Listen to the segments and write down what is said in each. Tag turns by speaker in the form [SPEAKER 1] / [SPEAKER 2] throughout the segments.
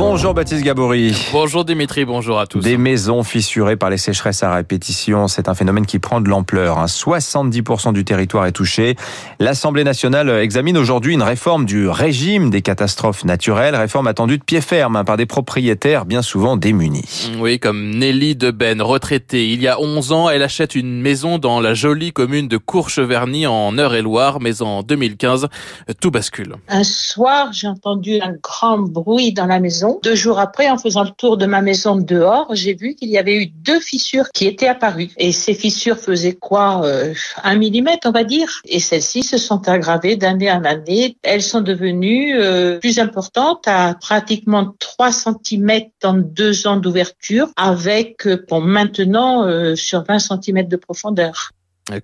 [SPEAKER 1] Bonjour Baptiste Gabory.
[SPEAKER 2] Bonjour Dimitri, bonjour à tous.
[SPEAKER 1] Des maisons fissurées par les sécheresses à répétition, c'est un phénomène qui prend de l'ampleur. 70% hein. du territoire est touché. L'Assemblée nationale examine aujourd'hui une réforme du régime des catastrophes naturelles, réforme attendue de pied ferme hein, par des propriétaires bien souvent démunis.
[SPEAKER 2] Oui, comme Nelly Deben, retraitée. Il y a 11 ans, elle achète une maison dans la jolie commune de Courcheverny en Eure-et-Loire, mais en 2015, tout bascule.
[SPEAKER 3] Un soir, j'ai entendu un grand bruit dans la maison deux jours après, en faisant le tour de ma maison dehors, j'ai vu qu'il y avait eu deux fissures qui étaient apparues. Et ces fissures faisaient quoi euh, Un millimètre, on va dire. Et celles-ci se sont aggravées d'année en année. Elles sont devenues euh, plus importantes à pratiquement 3 cm dans deux ans d'ouverture, avec euh, pour maintenant sur 20 cm de profondeur.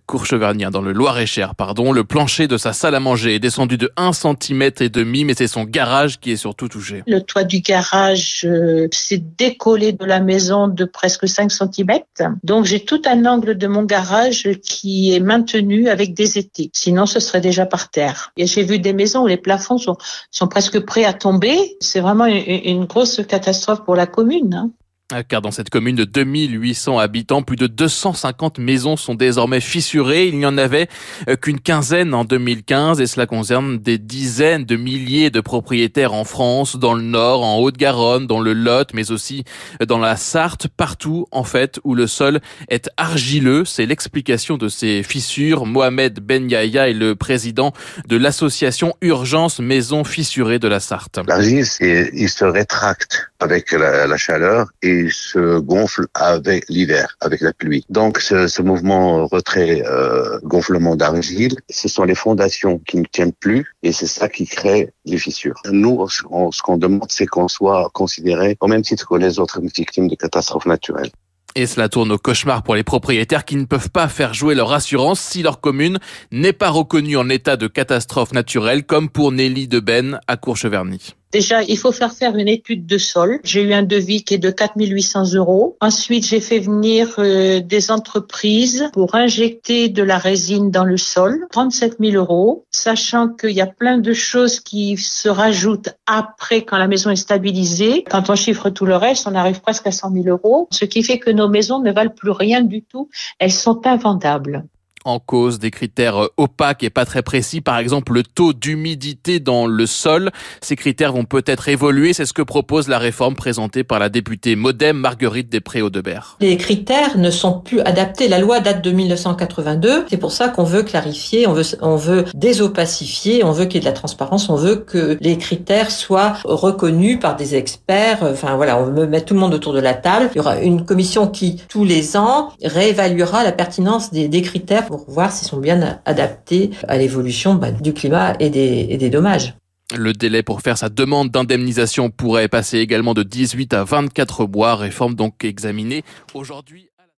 [SPEAKER 2] Courchevernier dans le Loir-et-Cher, pardon. Le plancher de sa salle à manger est descendu de 1 cm et demi, mais c'est son garage qui est surtout touché.
[SPEAKER 3] Le toit du garage euh, s'est décollé de la maison de presque 5 cm. Donc j'ai tout un angle de mon garage qui est maintenu avec des étés. Sinon, ce serait déjà par terre. Et j'ai vu des maisons où les plafonds sont, sont presque prêts à tomber. C'est vraiment une, une, grosse catastrophe pour la commune. Hein.
[SPEAKER 2] Ah, car dans cette commune de 2800 habitants, plus de 250 maisons sont désormais fissurées. Il n'y en avait euh, qu'une quinzaine en 2015 et cela concerne des dizaines de milliers de propriétaires en France, dans le Nord, en Haute-Garonne, dans le Lot, mais aussi dans la Sarthe, partout en fait où le sol est argileux. C'est l'explication de ces fissures. Mohamed Ben Yahya est le président de l'association Urgence Maisons Fissurées de la Sarthe.
[SPEAKER 4] L'argile, il se rétracte avec la, la chaleur et se gonfle avec l'hiver, avec la pluie. Donc ce, ce mouvement retrait euh, gonflement d'argile, ce sont les fondations qui ne tiennent plus et c'est ça qui crée les fissures. Nous, ce qu'on demande, c'est qu'on soit considéré au même titre que les autres victimes de catastrophes naturelles.
[SPEAKER 2] Et cela tourne au cauchemar pour les propriétaires qui ne peuvent pas faire jouer leur assurance si leur commune n'est pas reconnue en état de catastrophe naturelle, comme pour Nelly Deben à Courcheverny.
[SPEAKER 3] Déjà, il faut faire faire une étude de sol. J'ai eu un devis qui est de 4800 euros. Ensuite, j'ai fait venir euh, des entreprises pour injecter de la résine dans le sol, 37 000 euros, sachant qu'il y a plein de choses qui se rajoutent après quand la maison est stabilisée. Quand on chiffre tout le reste, on arrive presque à 100 000 euros, ce qui fait que nos maisons ne valent plus rien du tout. Elles sont invendables
[SPEAKER 2] en cause des critères euh, opaques et pas très précis, par exemple le taux d'humidité dans le sol. Ces critères vont peut-être évoluer, c'est ce que propose la réforme présentée par la députée Modem Marguerite Després-Audebert.
[SPEAKER 5] Les critères ne sont plus adaptés, la loi date de 1982, c'est pour ça qu'on veut clarifier, on veut, on veut désopacifier, on veut qu'il y ait de la transparence, on veut que les critères soient reconnus par des experts, enfin voilà, on veut mettre tout le monde autour de la table. Il y aura une commission qui, tous les ans, réévaluera la pertinence des, des critères pour voir s'ils sont bien adaptés à l'évolution bah, du climat et des, et des dommages.
[SPEAKER 2] Le délai pour faire sa demande d'indemnisation pourrait passer également de 18 à 24 mois, réforme donc examinée aujourd'hui.